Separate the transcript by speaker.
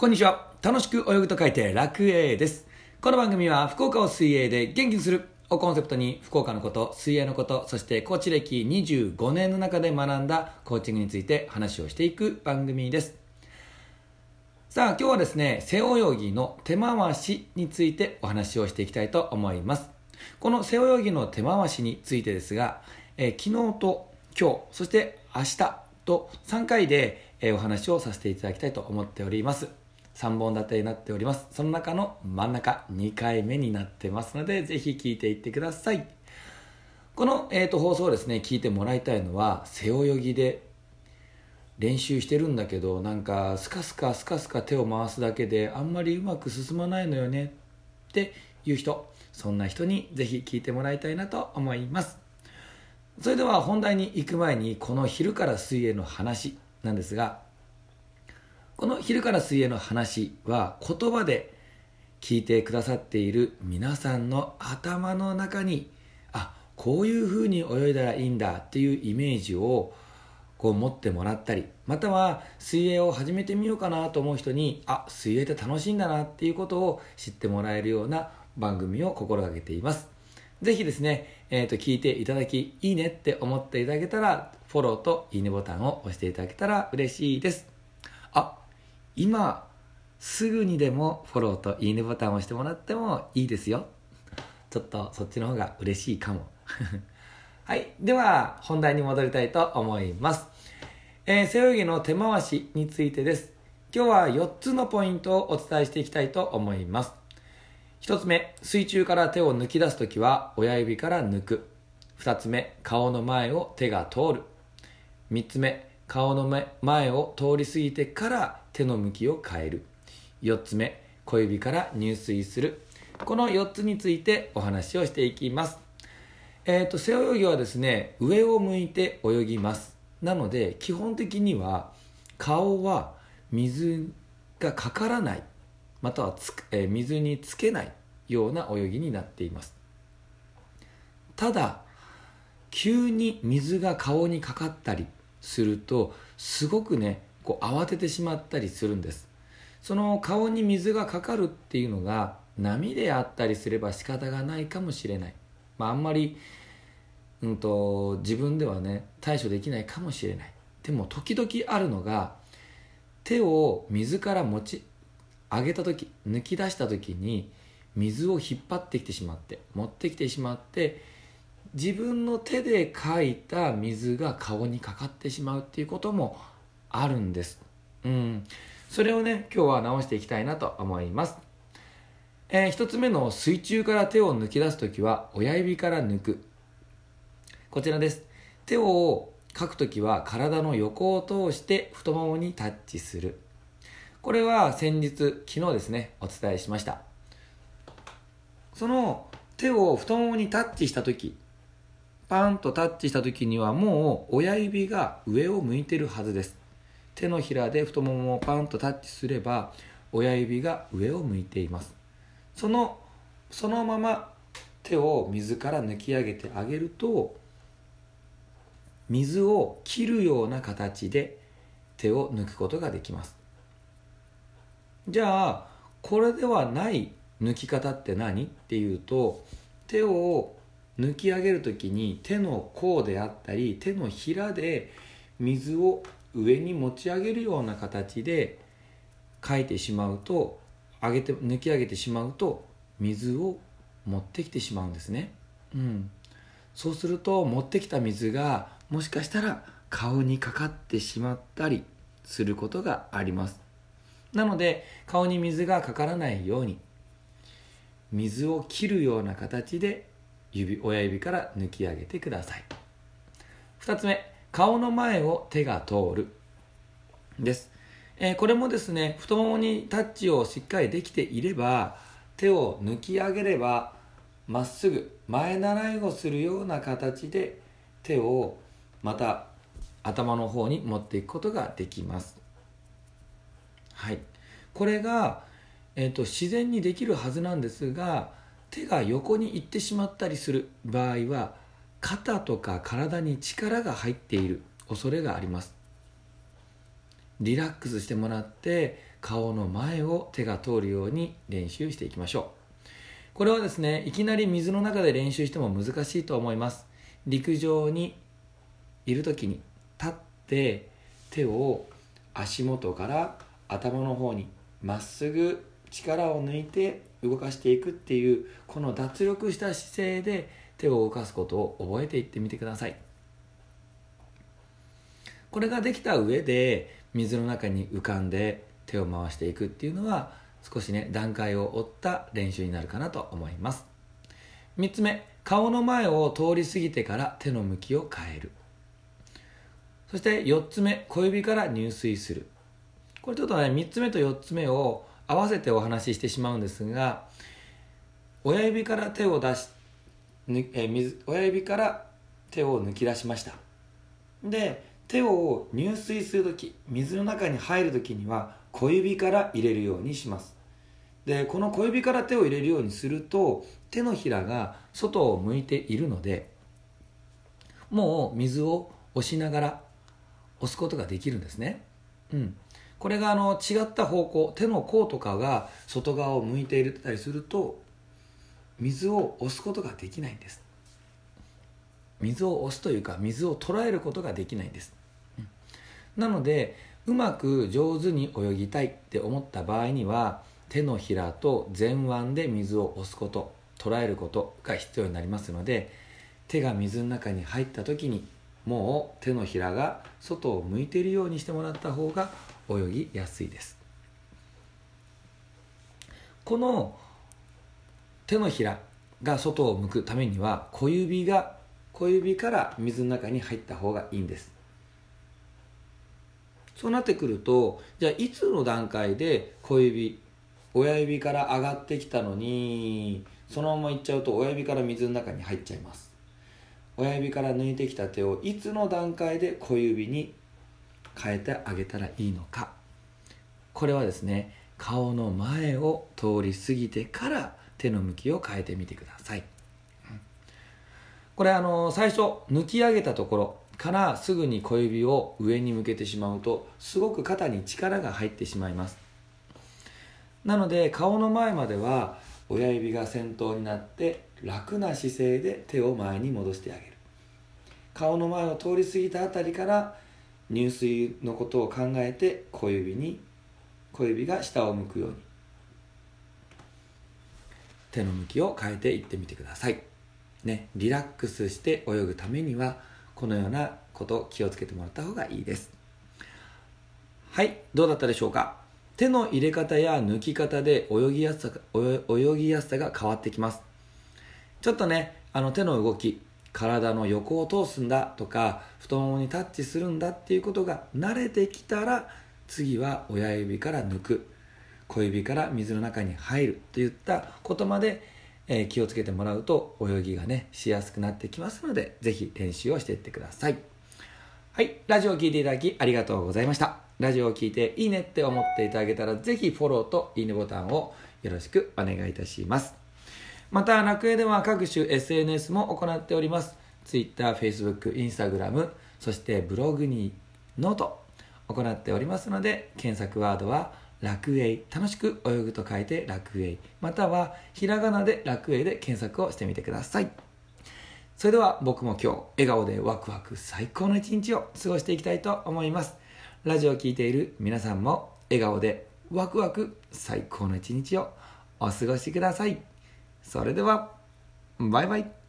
Speaker 1: こんにちは。楽しく泳ぐと書いて楽泳です。この番組は福岡を水泳で元気にするをコンセプトに福岡のこと、水泳のこと、そしてコーチ歴25年の中で学んだコーチングについて話をしていく番組です。さあ今日はですね、背泳ぎの手回しについてお話をしていきたいと思います。この背泳ぎの手回しについてですが、え昨日と今日、そして明日と3回で、えお話をさせていただきたいと思っております。3本立てになっております。その中の真ん中2回目になってますので、ぜひ聞いていってください。この、えー、と放送をですね、聞いてもらいたいのは、背泳ぎで練習してるんだけどなんかスカスカスカスカ手を回すだけであんまりうまく進まないのよねっていう人そんな人にぜひ聞いてもらいたいなと思いますそれでは本題に行く前にこの昼から水泳の話なんですがこの昼から水泳の話は言葉で聞いてくださっている皆さんの頭の中にあこういう風に泳いだらいいんだっていうイメージをこう持ってもらったりまたは水泳を始めてみようかなと思う人にあ水泳って楽しいんだなっていうことを知ってもらえるような番組を心がけています。ぜひですね、えー、と聞いていただきいいねって思っていただけたらフォローといいねボタンを押していただけたら嬉しいです。あ今すぐにでもフォローといいねボタンを押してもらってもいいですよちょっとそっちの方が嬉しいかも はい。では、本題に戻りたいと思います。えー背泳ぎの手回しについてです。今日は4つのポイントをお伝えしていきたいと思います。1つ目、水中から手を抜き出すときは親指から抜く。2つ目、顔の前を手が通る。3つ目、顔の前を通り過ぎてから手の向きを変える。4つ目、小指から入水する。この4つについてお話をしていきます。えー、と背泳ぎはですね上を向いて泳ぎますなので基本的には顔は水がかからないまたはつ、えー水につけないような泳ぎになっていますただ急に水が顔にかかったりするとすごくねこう慌ててしまったりするんです。その顔に水がかかるっていうのが波であったりすれば仕方がないかもしれない。まあ、あんまり、うん、と自分ではね対処できないかもしれない。でも時々あるのが手を水から持ち上げた時抜き出した時に水を引っ張ってきてしまって持ってきてしまって自分の手でかいた水が顔にかかってしまうっていうこともあるんです。うん。それをね今日は直していきたいなと思います。えー一つ目の水中から手を抜き出す時は親指から抜く。こちらです。手をかく時は体の横を通して太ももにタッチする。これは先日昨日ですねお伝えしました。その手を太ももにタッチした時パンとタッチした時にはもう親指が上を向いてるはずです。手のひらで太ももをパンとタッチすれば親指が上を向いています。そのそのまま手を水から抜き上げてあげると水を切るような形で手を抜くことができます。じゃあこれではない抜き方って何？っていうと手を抜き上げる時に手の甲であったり手のひらで水を上に持ち上げるような形で書いてしまうと上げて抜き上げてしまうと水を持ってきてしまうんですね、うん、そうすると持ってきた水がもしかしたら顔にかかってしまったりすることがあります。なので顔に水がかからないように水を切るような形で指親指から抜き上げてください。2つ目。顔の前を手が通る。です。えーこれもですね太ももにタッチをしっかりできていれば手を抜き上げればまっすぐ前習いをするような形で手をまた頭の方に持っていくことができます。はい。これが、えー、と自然にできるはずなんですが手が横に行ってしまったりする場合は肩とか体に力が入っている。恐れがあります。リラックスしてもらって顔の前を手が通るように練習していきましょう。これはですねいきなり水の中で練習しても難しいと思います。陸上にいる時に立って手を足元から頭の方にまっすぐ力を抜いて動かしていくっていうこの脱力した姿勢で手を動かすことを覚えていってみてください。これができた上で水の中に浮かんで手を回していくっていうのは少しね段階を追った練習になるかなと思います。3つ目顔の前を通り過ぎてから手の向きを変える。そして4つ目小指から入水する。これちょっとね3つ目と4つ目を合わせてお話ししてしまうんですが親指から手を出しえ水親指から手を抜き出しました。で手を入水する時水の中に入る時には小指から入れるようにします。でこの小指から手を入れるようにすると手のひらが外を向いているのでもう水を押しながら押すことができるんですね。うん。これがあの違った方向手の甲とかが外側を向いていたりすると水を押すことができないんです。水を押すというか水を捉えることができないんです、うん、なのでうまく上手に泳ぎたいって思った場合には手のひらと前腕で水を押すこと捉えることが必要になりますので手が水の中に入った時にもう手のひらが外を向いているようにしてもらった方が泳ぎやすいです。この手のひらが外を向くためには小指が小指から水の中に入った方がいいんです。そうなってくるとじゃあいつの段階で小指親指から上がってきたのにそのままいっちゃうと親指から水の中に入っちゃいます。親指から抜いてきた手をいつの段階で小指に変えてあげたらいいのか。これはですね顔の前を通り過ぎてから手の向きを変えてみてください。これあの最初抜き上げたところからすぐに小指を上に向けてしまうとすごく肩に力が入ってしまいます。なので顔の前までは親指が先頭になって楽な姿勢で手を前に戻してあげる。顔の前を通り過ぎたあたりから入水のことを考えて小指に小指が下を向くように手の向きを変えていってみてください、ね、リラックスして泳ぐためにはこのようなこと気をつけてもらった方がいいです。はいどうだったでしょうか？手の入れ方や抜き方で泳ぎやすさ泳ぎやすさが変わってきます。ちょっとねあの手の動き体の横を通すんだとか太ももにタッチするんだっていうことが慣れてきたら次は親指から抜く。小指から水の中に入るといったことまで、え、気をつけてもらうと泳ぎがねしやすくなってきますのでぜひ練習をしていってください。はい。ラジオを聴いていただきありがとうございました。ラジオを聴いていいねって思っていただけたらぜひフォローといいねボタンをよろしくお願いいたします。また楽泳では各種 SNS も行っております。Twitter、Facebook、Instagram そしてブログにノート行っておりますので検索ワードは楽泳楽しく泳ぐと書いて楽泳またはひらがなでらくえいで検索をしてみてください。それでは僕も今日笑顔でワクワク最高の一日を過ごしていきたいと思います。ラジオを聴いている皆さんも笑顔でワクワク最高の一日をお過ごしください。それではバイバイ。